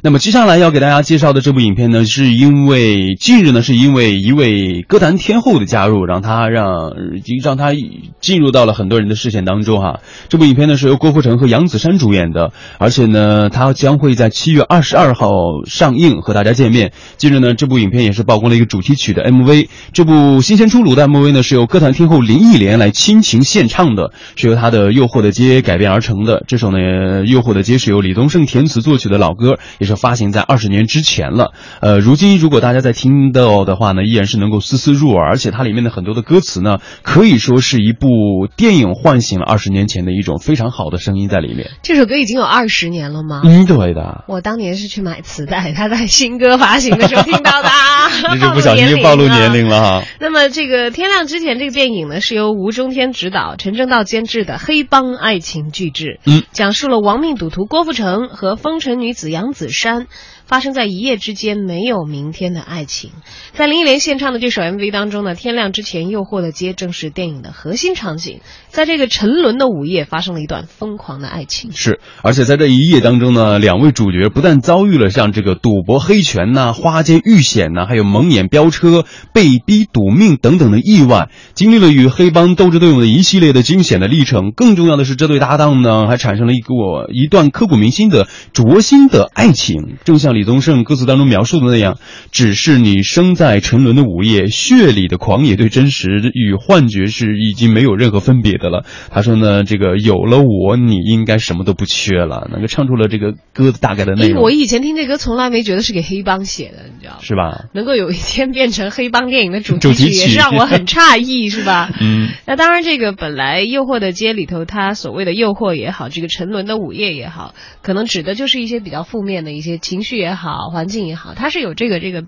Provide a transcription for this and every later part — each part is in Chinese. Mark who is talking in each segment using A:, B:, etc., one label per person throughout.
A: 那么接下来要给大家介绍的这部影片呢，是因为近日呢，是因为一位歌坛天后的加入，让他让让他进入到了很多人的视线当中哈。这部影片呢是由郭富城和杨子姗主演的，而且呢，他将会在七月二十二号上映和大家见面。近日呢，这部影片也是曝光了一个主题曲的 MV。这部新鲜出炉的 MV 呢，是由歌坛天后林忆莲来倾情献唱的，是由她的《诱惑的街》改编而成的。这首呢，《诱惑的街》是由李宗盛填词作曲的老歌，也。是发行在二十年之前了，呃，如今如果大家在听到的话呢，依然是能够丝丝入耳，而且它里面的很多的歌词呢，可以说是一部电影唤醒了二十年前的一种非常好的声音在里面。
B: 这首歌已经有二十年了吗？
A: 嗯，对的。
B: 我当年是去买磁带，他在新歌发行的时候听到的，
A: 你就不小心暴露年龄了哈。
B: 那么这个《天亮之前》这个电影呢，是由吴中天执导、陈正道监制的黑帮爱情巨制，
A: 嗯，
B: 讲述了亡命赌徒郭富城和风尘女子杨子山。发生在一夜之间没有明天的爱情，在林忆莲献唱的这首 MV 当中呢，天亮之前诱惑的街正是电影的核心场景。在这个沉沦的午夜，发生了一段疯狂的爱情。
A: 是，而且在这一夜当中呢，两位主角不但遭遇了像这个赌博、黑拳呐、花间遇险呐，还有蒙眼飙车、被逼赌命等等的意外，经历了与黑帮斗智斗勇的一系列的惊险的历程。更重要的是，这对搭档呢，还产生了一个一段刻骨铭心的灼心的爱情，正像。李宗盛歌词当中描述的那样，只是你生在沉沦的午夜，血里的狂野对真实与幻觉是已经没有任何分别的了。他说呢，这个有了我，你应该什么都不缺了。能够唱出了这个歌大概的内容。
B: 我以前听这歌从来没觉得是给黑帮写的，你知道
A: 是吧？
B: 能够有一天变成黑帮电影的主题曲，也是让我很诧异，是吧？
A: 嗯。
B: 那当然，这个本来《诱惑的街》里头，他所谓的诱惑也好，这个沉沦的午夜也好，可能指的就是一些比较负面的一些情绪。也好，环境也好，它是有这个这个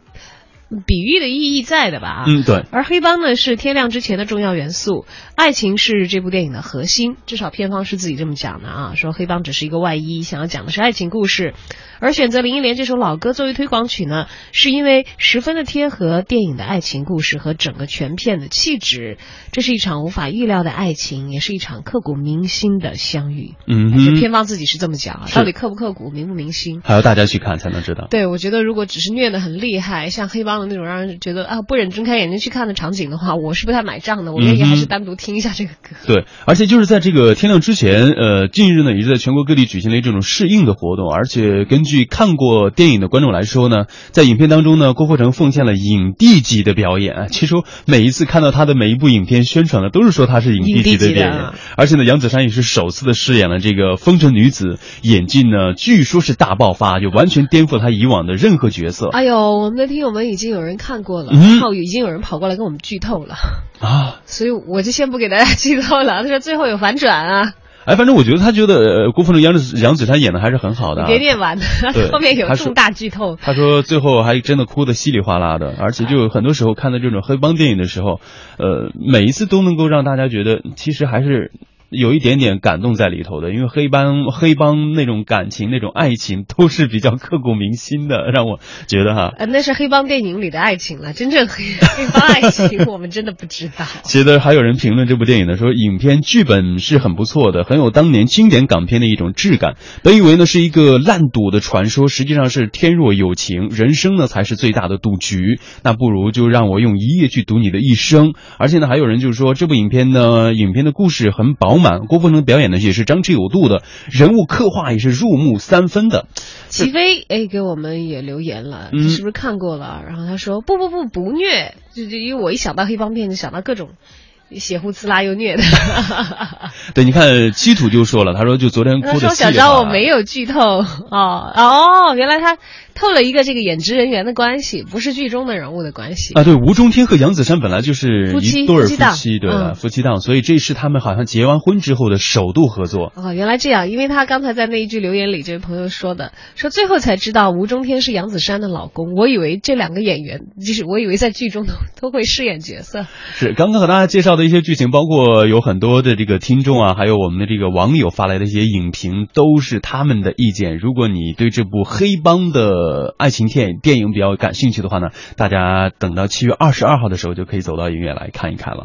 B: 比喻的意义在的吧？
A: 嗯，对。
B: 而黑帮呢，是天亮之前的重要元素，爱情是这部电影的核心，至少片方是自己这么讲的啊。说黑帮只是一个外衣，想要讲的是爱情故事。而选择林忆莲这首老歌作为推广曲呢，是因为十分的贴合电影的爱情故事和整个全片的气质。这是一场无法预料的爱情，也是一场刻骨铭心的相遇。
A: 嗯
B: 哼，片方自己是这么讲，到底刻不刻骨、铭不铭心，
A: 还要大家去看才能知道。
B: 对，我觉得如果只是虐的很厉害，像黑帮的那种让人觉得啊不忍睁开眼睛去看的场景的话，我是不太买账的。我愿意还是单独听一下这个歌。
A: 对，而且就是在这个天亮之前，呃，近日呢也是在全国各地举行了这种试映的活动，而且根据。看过电影的观众来说呢，在影片当中呢，郭富城奉献了影帝级的表演。其实每一次看到他的每一部影片宣传的，都是说他是影帝级的电影。而且呢，杨子姗也是首次的饰演了这个风尘女子，演技呢据说是大爆发，就完全颠覆他以往的任何角色。
B: 哎呦，我们的听友们已经有人看过了，然后已经有人跑过来跟我们剧透了
A: 啊，
B: 所以我就先不给大家剧透了。他说最后有反转啊。
A: 哎，反正我觉得他觉得郭富城、杨子杨子姗演的还是很好的。
B: 别念完，后面有重大剧透。
A: 他说最后还真的哭的稀里哗啦的，而且就很多时候看到这种黑帮电影的时候，呃，每一次都能够让大家觉得其实还是。有一点点感动在里头的，因为黑帮黑帮那种感情、那种爱情都是比较刻骨铭心的，让我觉得哈。
B: 呃，那是黑帮电影里的爱情了，真正黑黑帮爱情 我们真的不知道。
A: 其实还有人评论这部电影呢说，影片剧本是很不错的，很有当年经典港片的一种质感。本以为呢是一个烂赌的传说，实际上是天若有情，人生呢才是最大的赌局。那不如就让我用一夜去赌你的一生。而且呢，还有人就是说这部影片呢，影片的故事很饱。满郭富城表演的也是张弛有度的，人物刻画也是入木三分的。
B: 齐飞哎，给我们也留言了，你是不是看过了？然后他说不不不不虐，就就因为我一想到黑帮片就想到各种血呼呲啦又虐的。
A: 对，你看七土就说了，他说就昨天哭的。
B: 说小张我没有剧透哦哦，原来他。透了一个这个演职人员的关系，不是剧中的人物的关系
A: 啊。对，吴中天和杨子姗本来就是一对夫
B: 妻，
A: 对夫妻档，所以这是他们好像结完婚之后的首度合作。
B: 哦，原来这样，因为他刚才在那一句留言里，这位朋友说的，说最后才知道吴中天是杨子姗的老公。我以为这两个演员，就是我以为在剧中都都会饰演角色。
A: 是，刚刚和大家介绍的一些剧情，包括有很多的这个听众啊，还有我们的这个网友发来的一些影评，都是他们的意见。如果你对这部黑帮的爱情片，电电影比较感兴趣的话呢，大家等到七月二十二号的时候就可以走到影院来看一看了。